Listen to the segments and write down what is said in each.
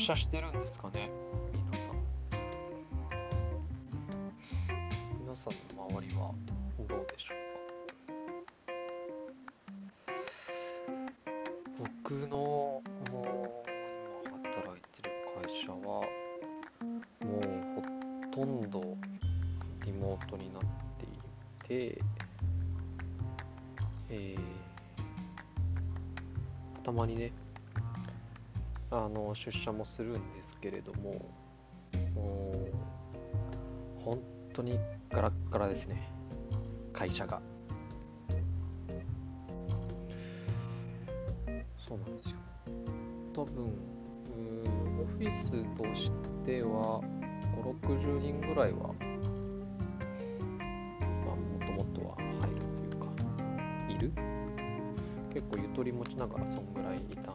社してるんですかね。皆さん皆さんの周りはどうでしょうか。僕のもう今働いてる会社はもうほとんどリモートになっていて、えーたまにねあの出社もするんですけれどももう本当にガラッガラですね。会社が。そうなんですよ。多分うーんオフィスとしては560人ぐらいはまあもともとは入るっていうかいる？結構ゆとり持ちながらそんぐらいいたん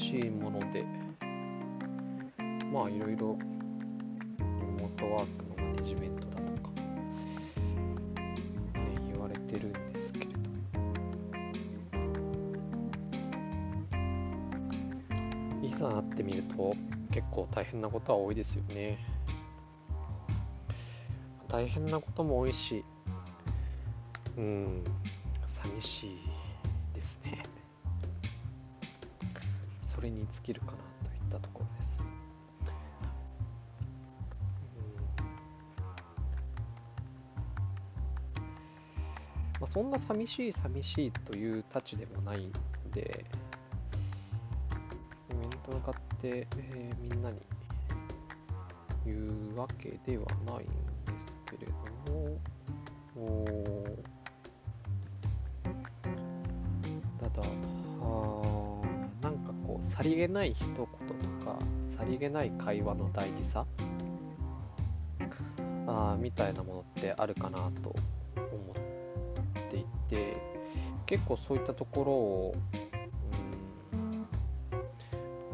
しいもので。まあいろいろリモートワークのマネジメントだとか、ね、言われてるんですけれどいざ会ってみると結構大変なことは多いですよね。大変なことも多いしうん寂しい。それに尽きるかなといったところです。まあ、そんな寂しい寂しいというたちでもないんで、面と向かって、えーみんなに言うわけではないんですけれども、さりげない一言とか、さりげない会話の大事さ？あみたいなものってあるかなと思っていて結構そういったところを、うん、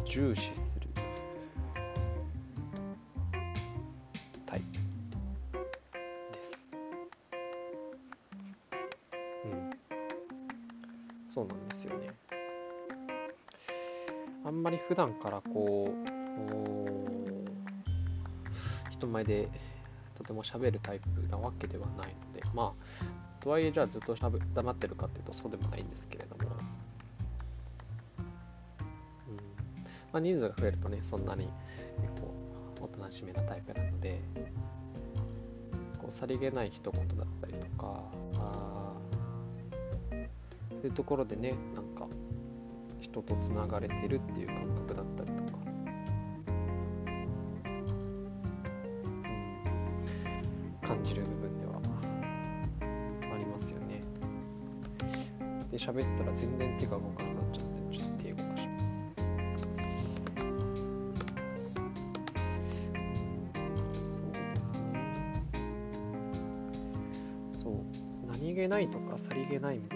重視段からこう人前でとても喋るタイプなわけではないのでまあとはいえじゃあずっとしゃべ黙ってるかっていうとそうでもないんですけれども、うん。まあ、人数が増えるとねそんなに結構おとなしめなタイプなのでこうさりげない一言だったりとかあそういうところでねなん人とつながれてるっていう感覚だったりとか、うん、感じる部分ではありますよね。で、喋ってたら全然手が動かなくなっちゃって、ちょっと手動かします。そうですね。そう、何気ないとかさりげないみたいな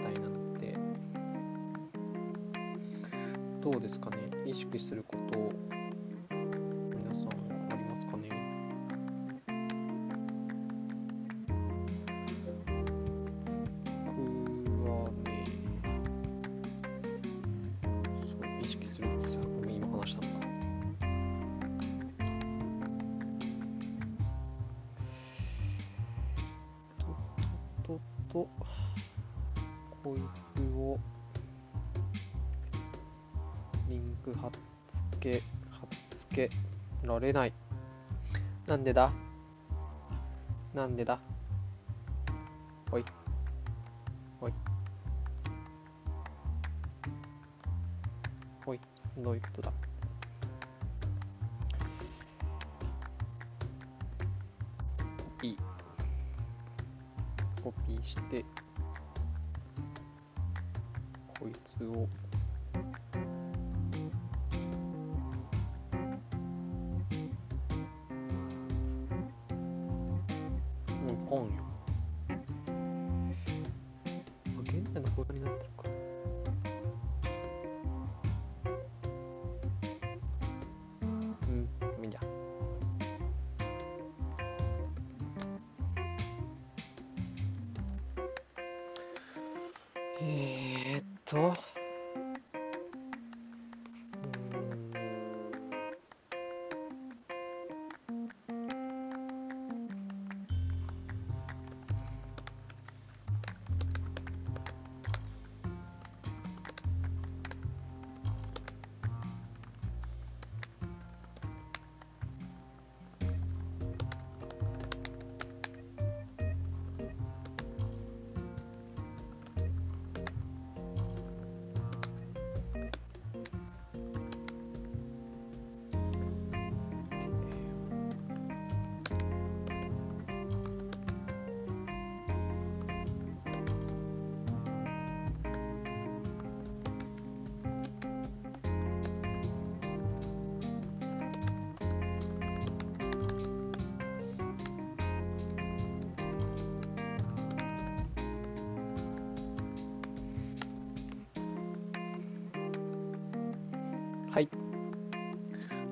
意識するけ、貼っつけられない。なんでだ？なんでだ？おい。おい。ほい、どういうことだ？コピー。コピーして、こいつを、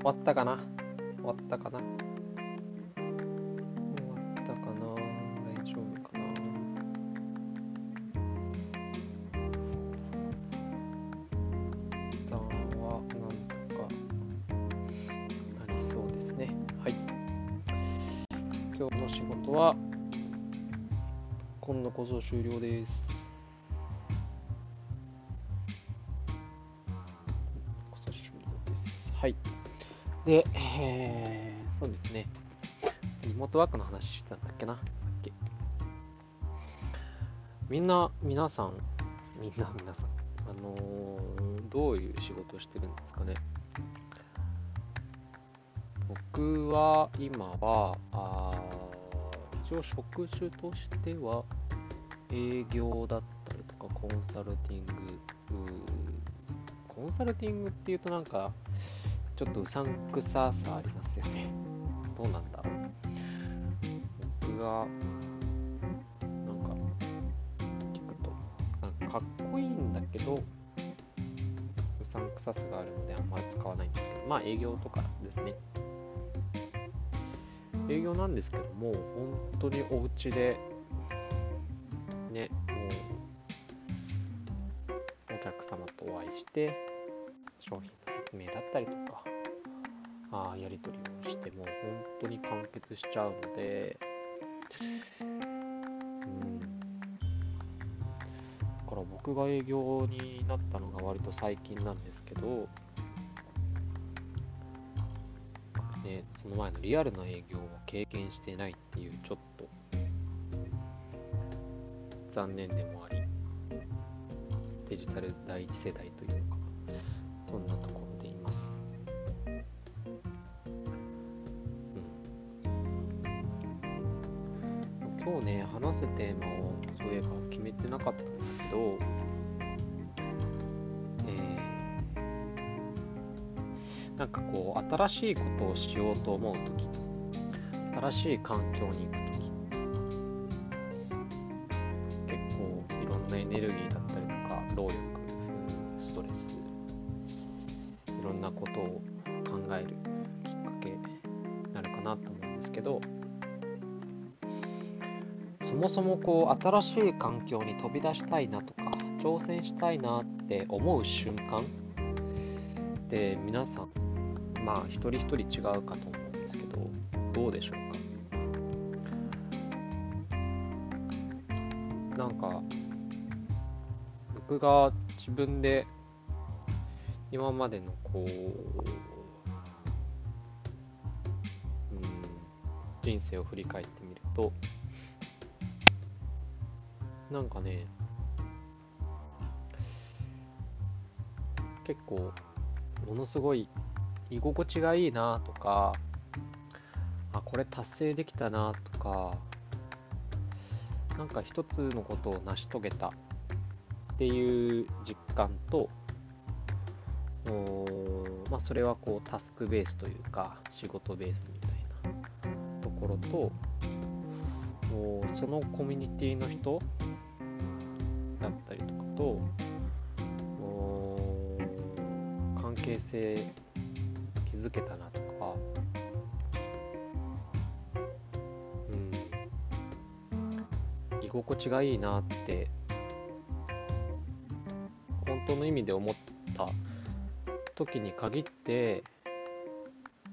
終わったかな？終わったかな？終わったかな？大丈夫かな？一旦はなんとかなりそうですね。はい。今日の仕事は、今度こそ終了です。で、えー、そうですね。リモートワークの話してたんだっけな。みんな、皆さん、みんな、皆さん、あのー、どういう仕事をしてるんですかね。僕は、今は、あ一応職種としては、営業だったりとか、コンサルティング、コンサルティングっていうとなんか、ちょっとうさんくささありますよね。どうなんだろう。僕が、なんか、聞くと、なんかかっこいいんだけど、うさんくささがあるのであんまり使わないんですけど、まあ営業とかですね。営業なんですけども、本当にお家で、ね、もう、お客様とお会いして、しちゃうので、うん。だから僕が営業になったのが割と最近なんですけど、ね、その前のリアルな営業を経験してないっていうちょっと残念でもありデジタル第一世代というかかったんだけど、えー、なんかこう、新しいことをしようと思うとき、新しい環境に行くとき、結構いろんなエネルギーだったりとか、労力、ストレス、いろんなことを考えるきっかけになるかなと思うんですけど、もそもこう新しい環境に飛び出したいなとか挑戦したいなって思う瞬間って皆さんまあ一人一人違うかと思うんですけどどうでしょうか？なんか僕が自分で今までのこう、うん、人生を振り返ってみるとなんかね、結構ものすごい居心地がいいなとかあこれ達成できたなとかなんか一つのことを成し遂げたっていう実感とおまあ、それはこうタスクベースというか仕事ベースみたいなところとおそのコミュニティの人と関係性築けたなとか、うん、居心地がいいなって本当の意味で思った時に限って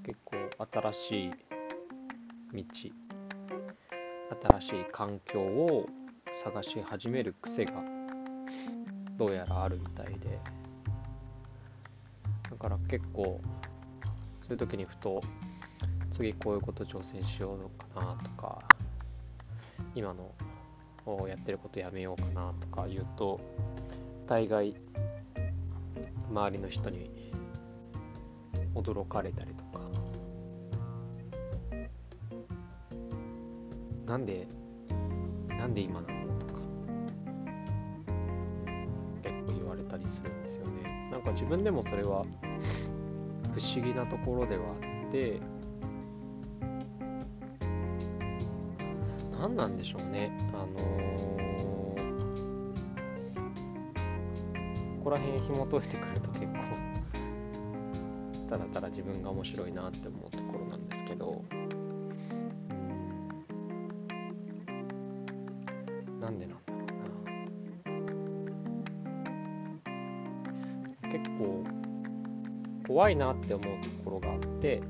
結構新しい道新しい環境を探し始める癖がどうやらあるみたいで。だから結構そういう時にふと次こういうこと挑戦しようかなとか今のをやってることやめようかなとか言うと大概周りの人に驚かれたりとか。なんでなんで今なのりするんですよね。なんか自分でもそれは不思議なところではあって何なんでしょうね。あのー、ここら辺紐解いてくると結構ただただ自分が面白いなって思うところなんですけど。怖いなって思うところがあって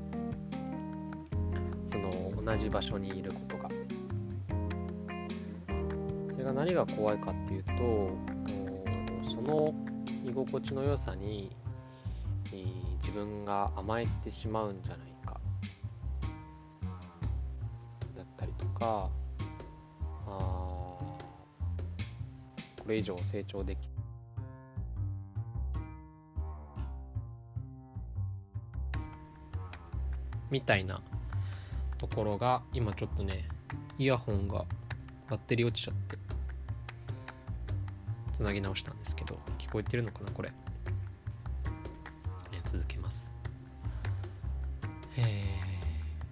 その同じ場所にいることが。それが何が怖いかっていうとその居心地の良さに自分が甘えてしまうんじゃないか。だったりとかあこれ以上成長でみたいなところが今ちょっとねイヤホンがバッテリー落ちちゃってつなぎ直したんですけど聞こえてるのかなこれ。続けます。え、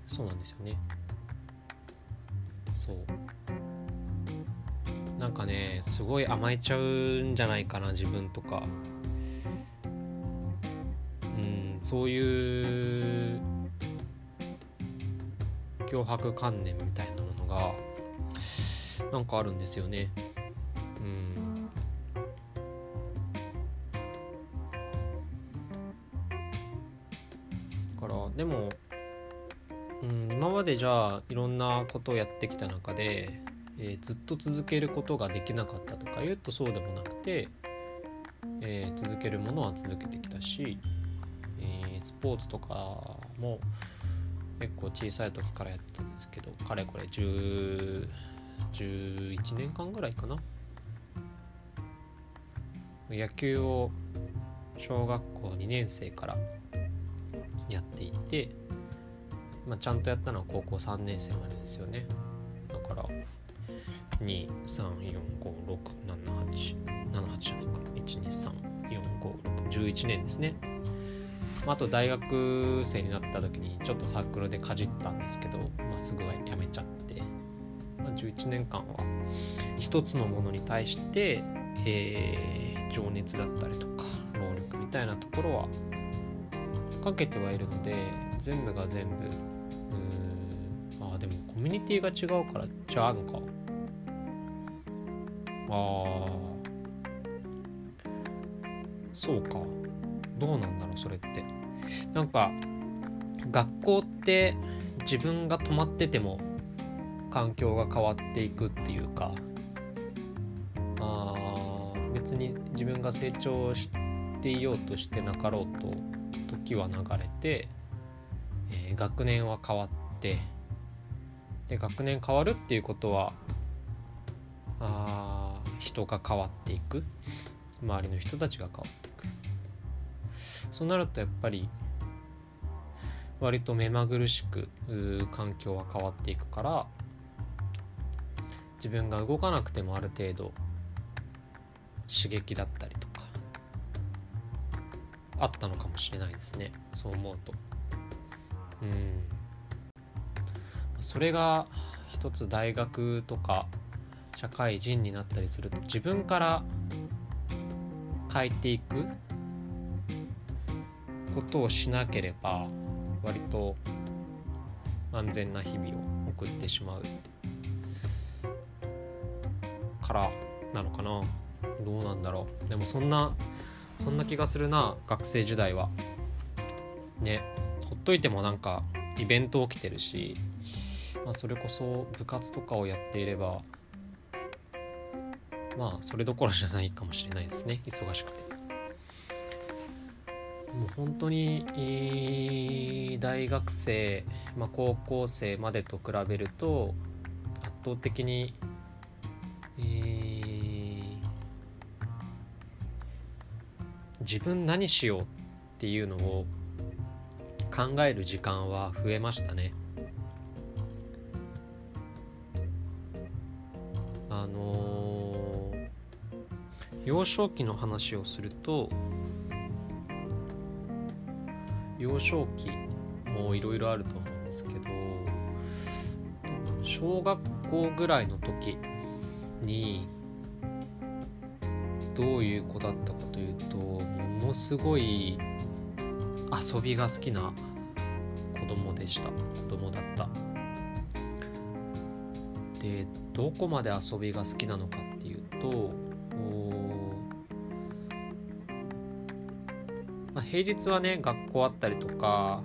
そうなんですよね。そう。なんかねすごい甘えちゃうんじゃないかな自分とか。うんそういう脅迫観念みたいなものがなんかあるんですよね。でも、うん、今までじゃあいろんなことをやってきた中で、えー、ずっと続けることができなかったとかいうとそうでもなくて、えー、続けるものは続けてきたし、えー、スポーツとかも結構小さい時からやってたんですけどかれこれ10 11年間ぐらいかな。野球を小学校2年生からやっていて、まあ、ちゃんとやったのは高校3年生までですよね。だから234567878じゃないか1234561年ですね。あと大学生になった時にちょっとサークルでかじったんですけど、まあ、すぐはやめちゃって、まあ、11年間は一つのものに対して、えー、情熱だったりとか労力みたいなところはかけてはいるので全部が全部ああでもコミュニティが違うからじゃあのか。ああそうか。どうなんだろうそれって。なんか学校って自分が止まってても環境が変わっていくっていうかあ別に自分が成長していようとしてなかろうと時は流れて、えー、学年は変わってで学年変わるっていうことはあ人が変わっていく。周りの人たちが変わっていく。そうなるとやっぱり割と目まぐるしく環境は変わっていくから自分が動かなくてもある程度刺激だったりとかあったのかもしれないですね。そう思うと。うん。それが一つ大学とか社会人になったりすると自分から変えていくことをしなければ割と安全な日々を送ってしまうからなのかな。どうなんだろう。でもそんなそんな気がするな。学生時代は。ね。ほっといてもなんかイベント起きてるし、まあ、それこそ部活とかをやっていればまあそれどころじゃないかもしれないですね。忙しくて。もう本当に、大学生、まあ、高校生までと比べると圧倒的に、えー、自分何しようっていうのを考える時間は増えましたね。あのー、幼少期の話をすると幼少期もいろいろあると思うんですけど小学校ぐらいの時にどういう子だったかというとものすごい遊びが好きな子供でした。子供だった。でどこまで遊びが好きなのかっていうと平日はね学校あったりとか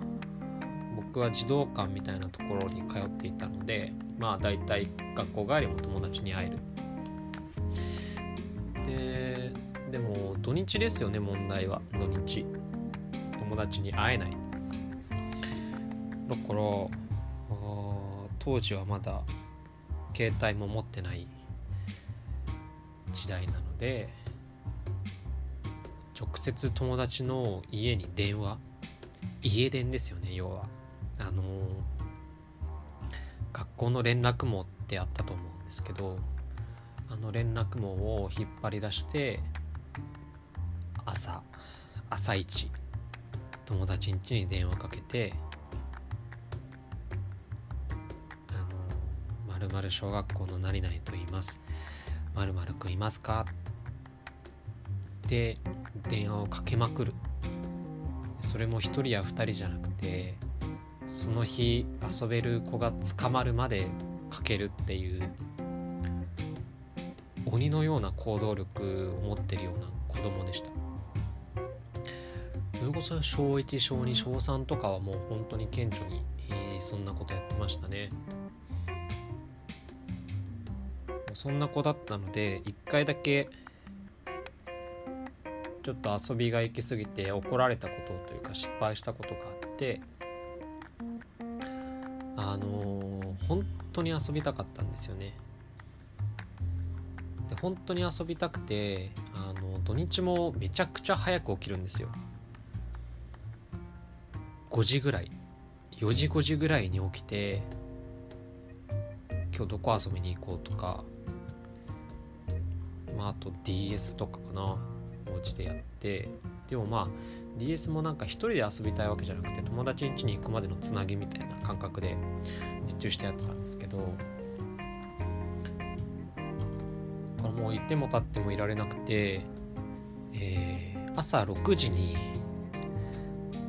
僕は児童館みたいなところに通っていたのでまあ大体学校帰りも友達に会える。ででも土日ですよね問題は。土日。友達に会えない。だから当時はまだ携帯も持ってない時代なので直接友達の家に電話家電ですよね要はあの学校の連絡網ってあったと思うんですけどあの連絡網を引っ張り出して朝朝一友達ん家に電話かけて「あのまる小学校の何々と言います」「まるくんいますか?」て電話をかけまくる。それも1人や2人じゃなくてその日遊べる子が捕まるまでかけるっていう鬼のような行動力を持ってるような子供でした。それこそ小1小2小3とかはもう本当に顕著に、えー、そんなことやってましたね。そんな子だったので1回だけちょっと遊びが行き過ぎて怒られたことというか失敗したことがあってあのー、本当に遊びたかったんですよね。で本当に遊びたくてあの土日もめちゃくちゃ早く起きるんですよ。5時ぐらい。4時5時ぐらいに起きて今日どこ遊びに行こうとかまああと DS とかかな。でやってでもまあ DS もなんか一人で遊びたいわけじゃなくて友達ん家に行くまでのつなぎみたいな感覚で熱中してやってたんですけどこれもういても立ってもいられなくて、えー、朝6時に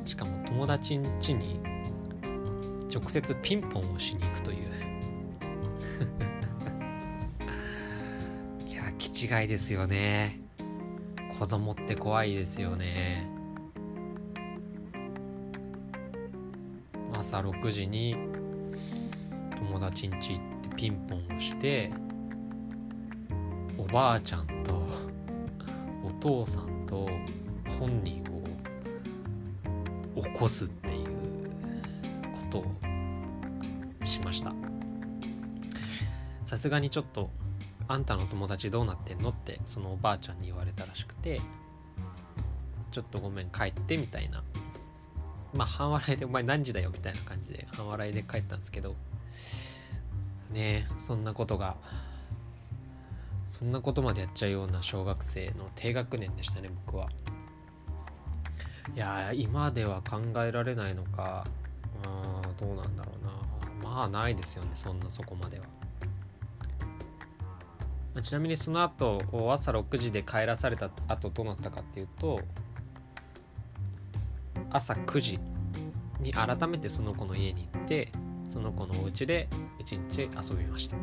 しかも友達ん家に直接ピンポンをしに行くという。いや気違いですよね。子供って怖いですよね。朝6時に友達ん家行ってピンポンをしておばあちゃんとお父さんと本人を起こすっていうことをしました。さすがにちょっとあんたの友達どうなってんの？ってそのおばあちゃんに言われたらしくてちょっとごめん帰ってみたいな。まあ半笑いでお前何時だよ？みたいな感じで半笑いで帰ったんですけどねえそんなことがそんなことまでやっちゃうような小学生の低学年でしたね僕は。いや今では考えられないのかあどうなんだろうな。まあないですよねそんなそこまでは。まちなみにその後朝6時で帰らされた後どうなったかっていうと朝9時に改めてその子の家に行ってその子のお家で一日遊びました。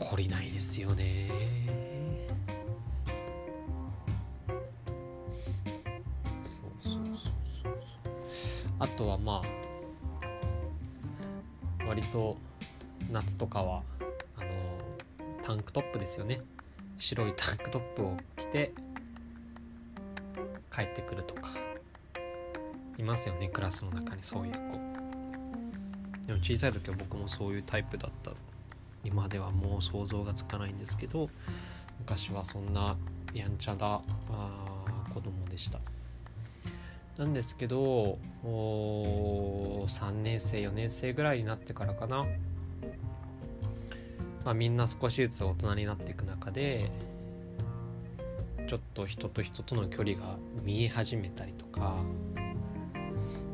懲りないですよね。そうそうそうそうそう。あとはまあ割と夏とかはあのタンクトップですよね。白いタンクトップを着て帰ってくるとか。いますよねクラスの中にそういう子。でも小さい時は僕もそういうタイプだった。今ではもう想像がつかないんですけど昔はそんなやんちゃなあ子供でした。なんですけど3年生4年生ぐらいになってからかな、まあ、みんな少しずつ大人になっていく中でちょっと人と人との距離が見え始めたりとか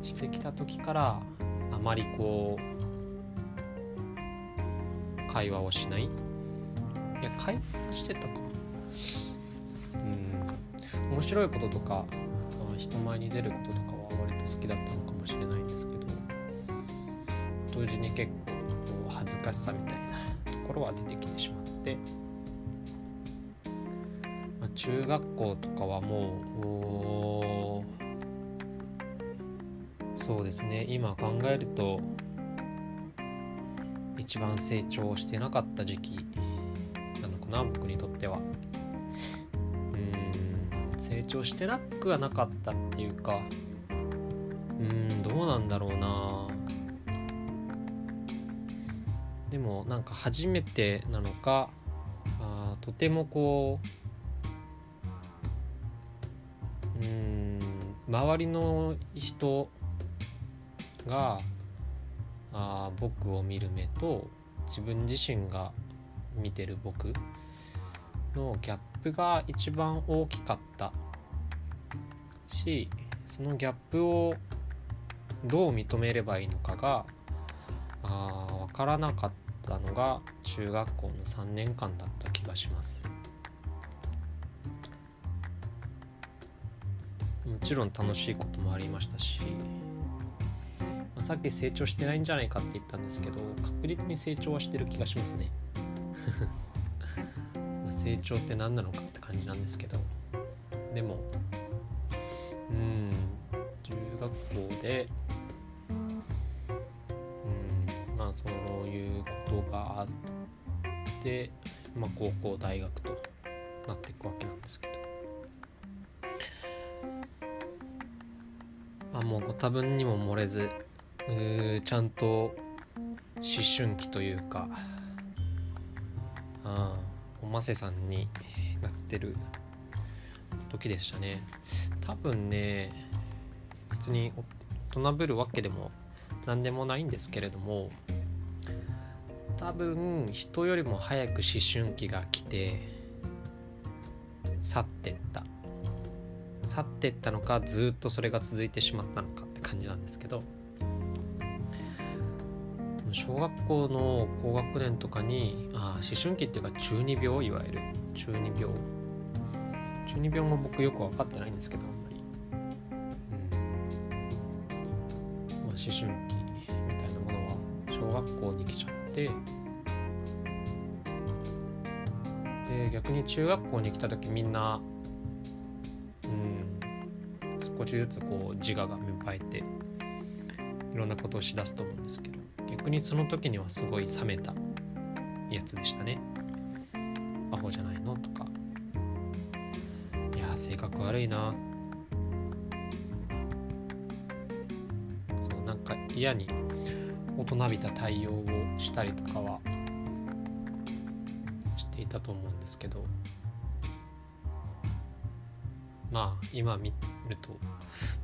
してきた時からあまりこう会話をしない。いや会話してたか。うん。面白いこととか人前に出ることとか好きだったのかもしれないんですけど同時に結構恥ずかしさみたいなところは出てきてしまって、まあ、中学校とかはもうそうですね今考えると一番成長してなかった時期なのかな僕にとっては。うん成長してなくはなかったっていうかうんどうなんだろうな。でもなんか初めてなのかあとてもこううん周りの人があ僕を見る目と自分自身が見てる僕のギャップが一番大きかったしそのギャップをどう認めればいいのかがあ分からなかったのが中学校の3年間だった気がします。もちろん楽しいこともありましたしまあさっき成長してないんじゃないかって言ったんですけど確実に成長はしてる気がしますね。成長って何なのかって感じなんですけど。でもうん中学校でそういうことがあってまあ高校大学となっていくわけなんですけど。まあもうご多分にも漏れずちゃんと思春期というかあおませさんになってる時でしたね。多分ね別に大人ぶるわけでも何でもないんですけれども多分人よりも早く思春期が来て去ってった。去ってったのかずっとそれが続いてしまったのかって感じなんですけど小学校の高学年とかにあ思春期っていうか中二病いわゆる。中二病。中二病も僕よく分かってないんですけどあんまり、うん。まあ、思春期みたいなものは小学校に来ちゃってで逆に中学校に来た時みんなうん少しずつこう自我が芽生えていろんなことをしだすと思うんですけど逆にその時にはすごい冷めたやつでしたね。アホじゃないのとか。いや性格悪いな。そうなんか嫌に大人びた対応をしたりとかはしていたと思うんですけど。まあ今見ると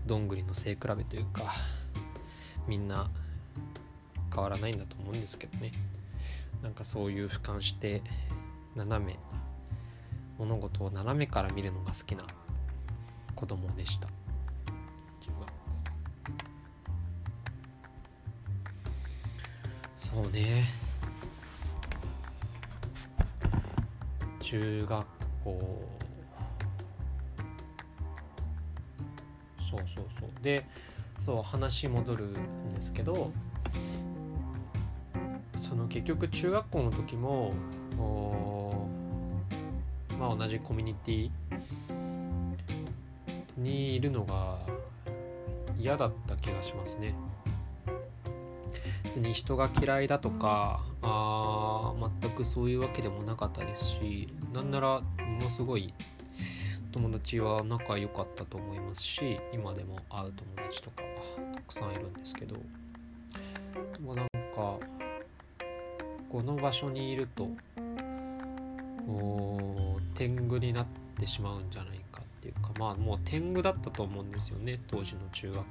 どんぐりの背比べというかみんな変わらないんだと思うんですけどね。なんかそういう俯瞰して斜め物事を斜めから見るのが好きな子供でした。そうね。中学校。そうそうそう。でそう話戻るんですけどその結局中学校の時もまあ同じコミュニティにいるのが嫌だった気がしますね。別に人が嫌いだとかあ全くそういうわけでもなかったですしなんならものすごい友達は仲良かったと思いますし今でも会う友達とかはたくさんいるんですけどでもなんかこの場所にいると天狗になってしまうんじゃないかっていうかまあもう天狗だったと思うんですよね当時の中学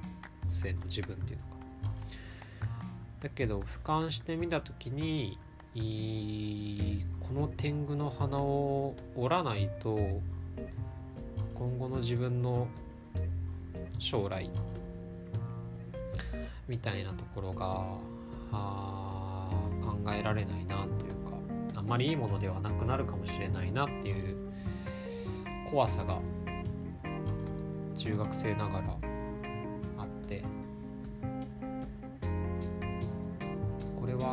生の自分っていうのが。だけど俯瞰してみた時にこの天狗の花を折らないと今後の自分の将来みたいなところが考えられないなというかあんまりいいものではなくなるかもしれないなっていう怖さが中学生ながら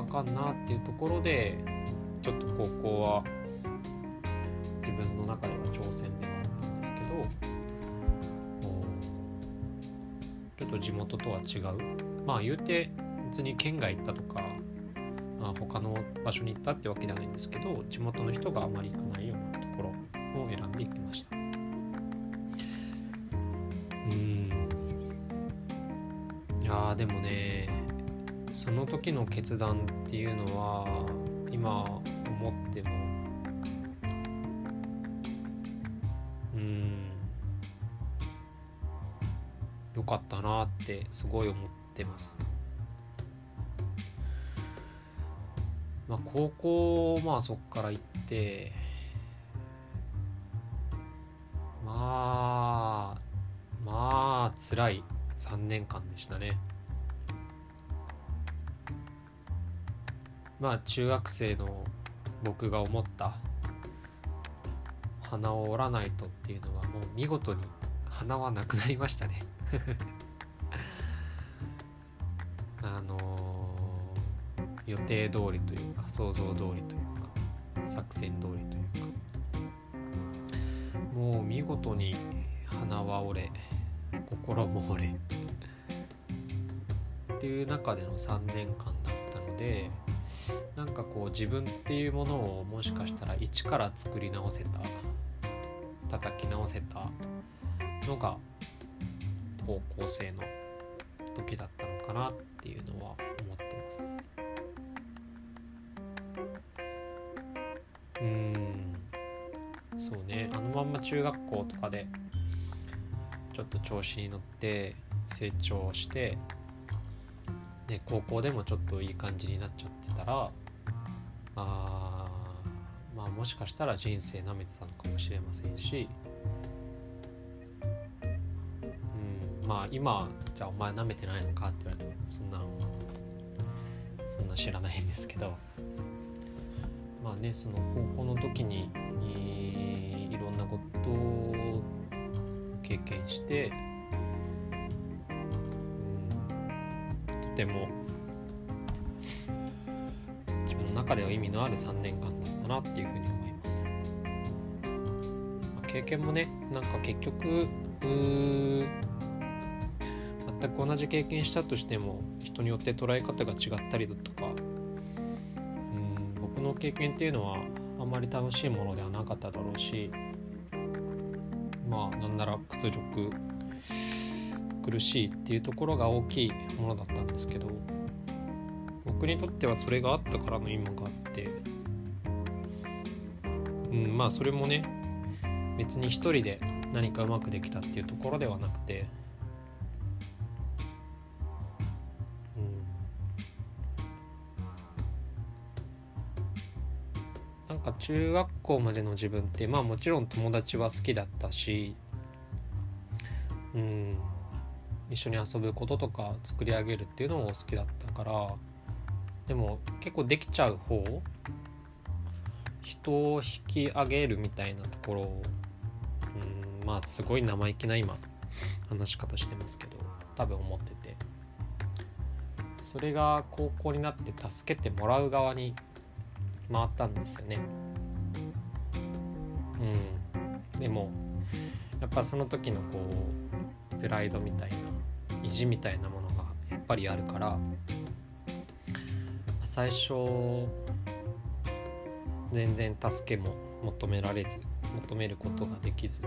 かんなっていうところでちょっと高校は自分の中では挑戦ではあったんですけどちょっと地元とは違う。まあ言うて別に県外行ったとか、まあ、他の場所に行ったってわけではないんですけど地元の人があまり行かないよ時の決断っていうのは今思ってもうんよかったなってすごい思ってます。まあ高校まあそっから行ってまあまあ辛い3年間でしたね。まあ中学生の僕が思った鼻を折らないとっていうのはもう見事に鼻はなくなりましたね。あのー、予定通りというか想像通りというか作戦通りというか。もう見事に鼻は折れ心も折れっていう中での3年間だったのでなんかこう自分っていうものをもしかしたら一から作り直せた叩き直せたのが高校生の時だったのかなっていうのは思ってます。うん。そうね。あのまんま中学校とかでちょっと調子に乗って成長してで高校でもちょっといい感じになっちゃってたらあまあもしかしたら人生なめてたのかもしれませんし、うん、まあ今じゃあお前なめてないのかって言われてもそんなそんな知らないんですけどまあねその高校の時にいろんなことを経験して、うん、とても自分の中では意味のある3年間だったなっていうふうに思います。まあ、経験もねなんか結局全く同じ経験したとしても人によって捉え方が違ったりだとかうん僕の経験っていうのはあんまり楽しいものではなかっただろうしまあなんなら屈辱苦しいっていうところが大きいものだったんですけど僕にとってはそれがあったからの今があってうん、まあそれもね別に一人で何かうまくできたっていうところではなくて、うん、なんか中学校までの自分ってまあもちろん友達は好きだったし、うん、一緒に遊ぶこととか作り上げるっていうのも好きだったからでも結構できちゃう方人を引き上げるみたいなところをうんまあすごい生意気な今話し方してますけど多分思ってて。それが高校になって助けてもらう側に回ったんですよね。うん。でもやっぱその時のこうプライドみたいな意地みたいなものがやっぱりあるから最初全然助けも求められず求めることができず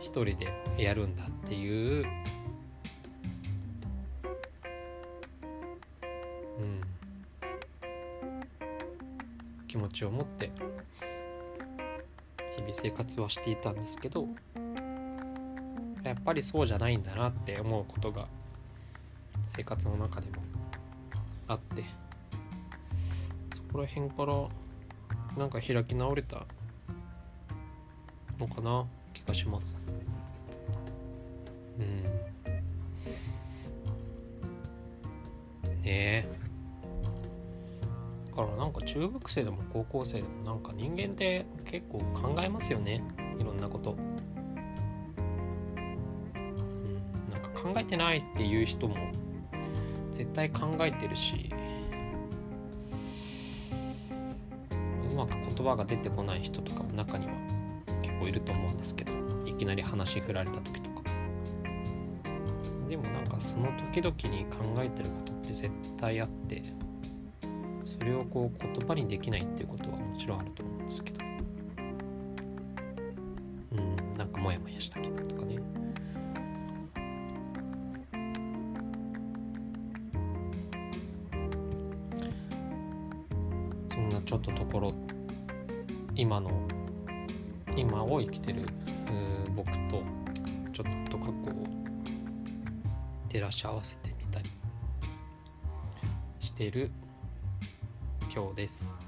一人でやるんだっていう、気持ちを持って日々生活はしていたんですけどやっぱりそうじゃないんだなって思うことが生活の中でもあって。そこら辺からなんか開き直れたのかな気がします。うん。ねえ。だからなんか中学生でも高校生でもなんか人間って結構考えますよね。いろんなこと。考えてないっていう人も絶対考えてるしうまく言葉が出てこない人とかも中には結構いると思うんですけどいきなり話振られた時とか。でもなんかその時々に考えてることって絶対あってそれをこう言葉にできないっていうことはもちろんあると思うんですけど。うんなんかモヤモヤした気分とか。とところ今の今を生きてる僕とちょっと過去を照らし合わせてみたりしてる今日です。